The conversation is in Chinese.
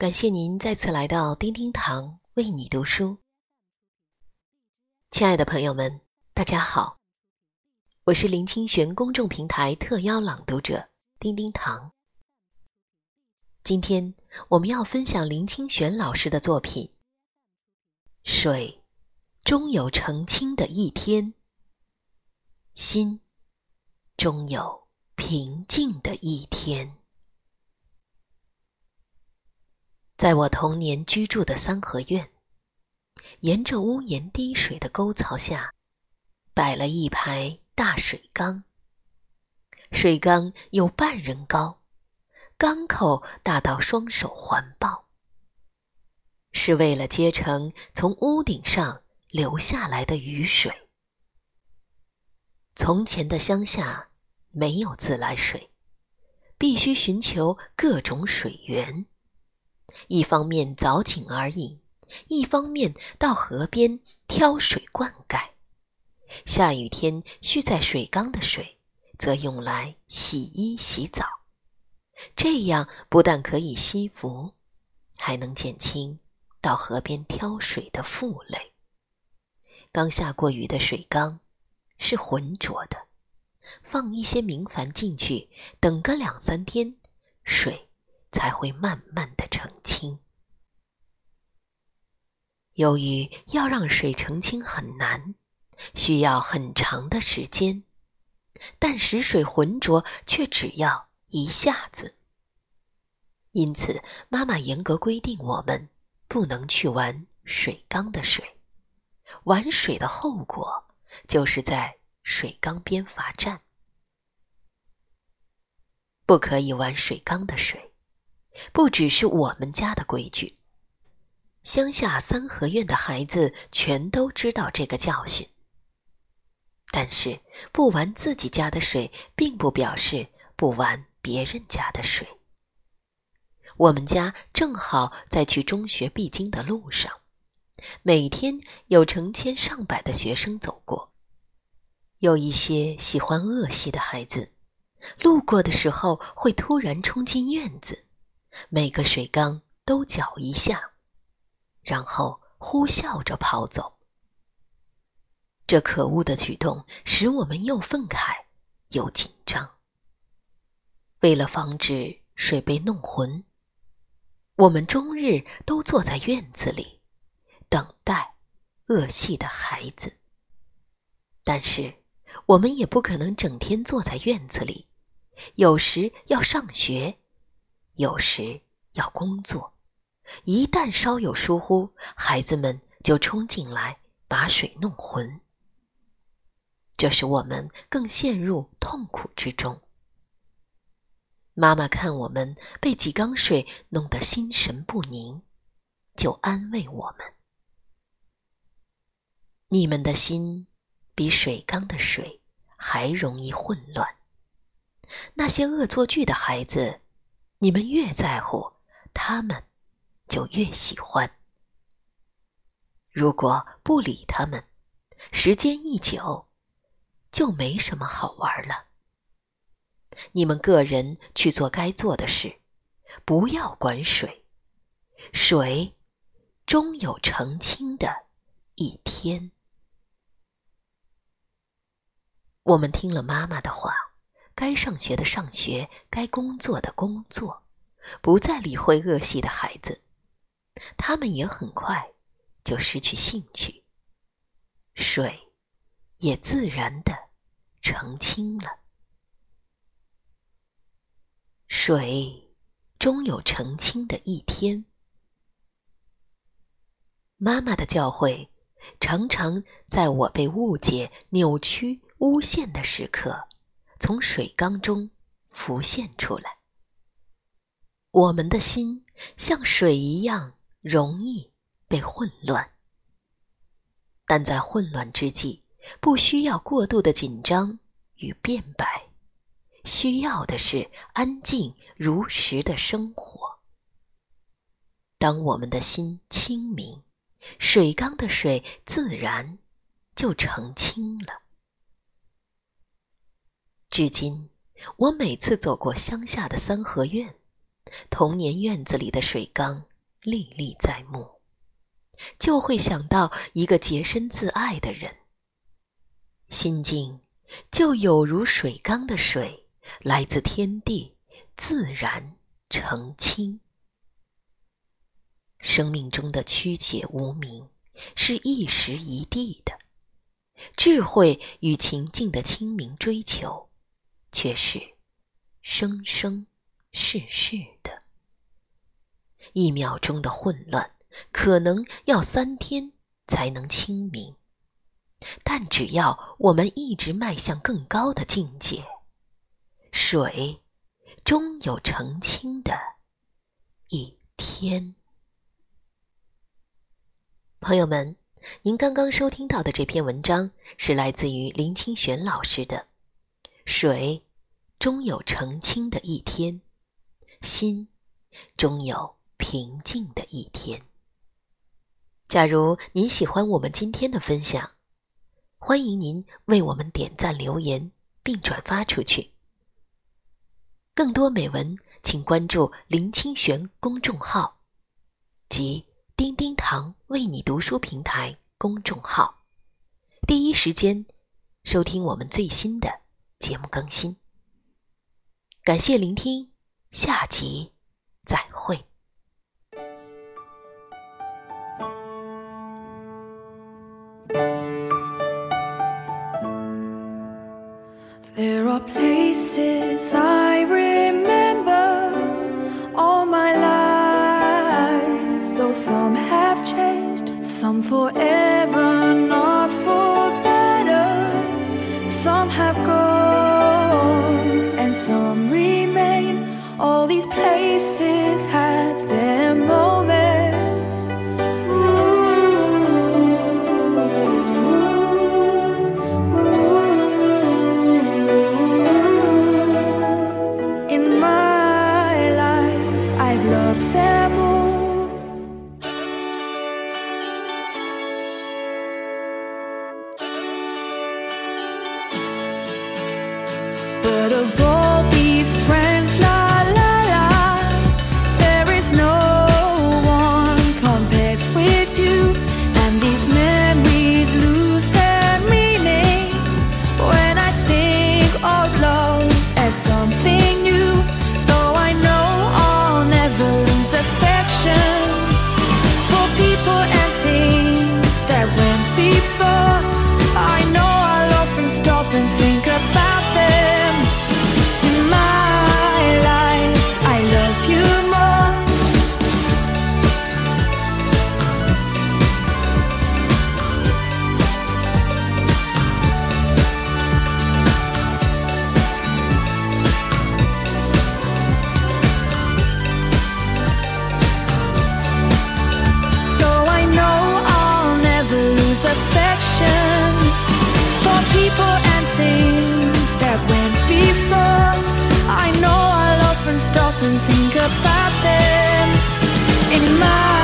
感谢您再次来到叮叮堂为你读书，亲爱的朋友们，大家好，我是林清玄公众平台特邀朗读者叮叮堂。今天我们要分享林清玄老师的作品《水终有澄清的一天》，心终有平静的一天。在我童年居住的三合院，沿着屋檐滴水的沟槽下，摆了一排大水缸。水缸有半人高，缸口大到双手环抱，是为了接成从屋顶上流下来的雨水。从前的乡下没有自来水，必须寻求各种水源。一方面凿井而饮，一方面到河边挑水灌溉。下雨天蓄在水缸的水，则用来洗衣洗澡。这样不但可以吸福，还能减轻到河边挑水的负累。刚下过雨的水缸是浑浊的，放一些明矾进去，等个两三天，水。才会慢慢的澄清。由于要让水澄清很难，需要很长的时间，但使水浑浊却只要一下子。因此，妈妈严格规定我们不能去玩水缸的水。玩水的后果，就是在水缸边罚站。不可以玩水缸的水。不只是我们家的规矩，乡下三合院的孩子全都知道这个教训。但是，不玩自己家的水，并不表示不玩别人家的水。我们家正好在去中学必经的路上，每天有成千上百的学生走过，有一些喜欢恶戏的孩子，路过的时候会突然冲进院子。每个水缸都搅一下，然后呼啸着跑走。这可恶的举动使我们又愤慨又紧张。为了防止水被弄浑，我们终日都坐在院子里，等待恶戏的孩子。但是，我们也不可能整天坐在院子里，有时要上学。有时要工作，一旦稍有疏忽，孩子们就冲进来把水弄浑，这使我们更陷入痛苦之中。妈妈看我们被几缸水弄得心神不宁，就安慰我们：“你们的心比水缸的水还容易混乱。那些恶作剧的孩子。”你们越在乎，他们就越喜欢。如果不理他们，时间一久，就没什么好玩了。你们个人去做该做的事，不要管水。水终有澄清的一天。我们听了妈妈的话。该上学的上学，该工作的工作，不再理会恶习的孩子，他们也很快就失去兴趣。水也自然的澄清了。水终有澄清的一天。妈妈的教诲，常常在我被误解、扭曲、诬陷的时刻。从水缸中浮现出来。我们的心像水一样容易被混乱，但在混乱之际，不需要过度的紧张与辩白，需要的是安静如实的生活。当我们的心清明，水缸的水自然就澄清了。至今，我每次走过乡下的三合院，童年院子里的水缸历历在目，就会想到一个洁身自爱的人，心境就有如水缸的水，来自天地，自然澄清。生命中的曲解无明，是一时一地的；智慧与情境的清明追求，却是生生世世的。一秒钟的混乱，可能要三天才能清明；但只要我们一直迈向更高的境界，水终有澄清的一天。朋友们，您刚刚收听到的这篇文章是来自于林清玄老师的《水终有澄清的一天，心终有平静的一天》。假如您喜欢我们今天的分享，欢迎您为我们点赞、留言并转发出去。更多美文，请关注林清玄公众号及。叮叮堂为你读书平台公众号，第一时间收听我们最新的节目更新。感谢聆听，下集再会 there are places i remember all my life。Some have changed, some forever, places have their moments. Ooh, ooh. In my life, I've loved them all. About them in my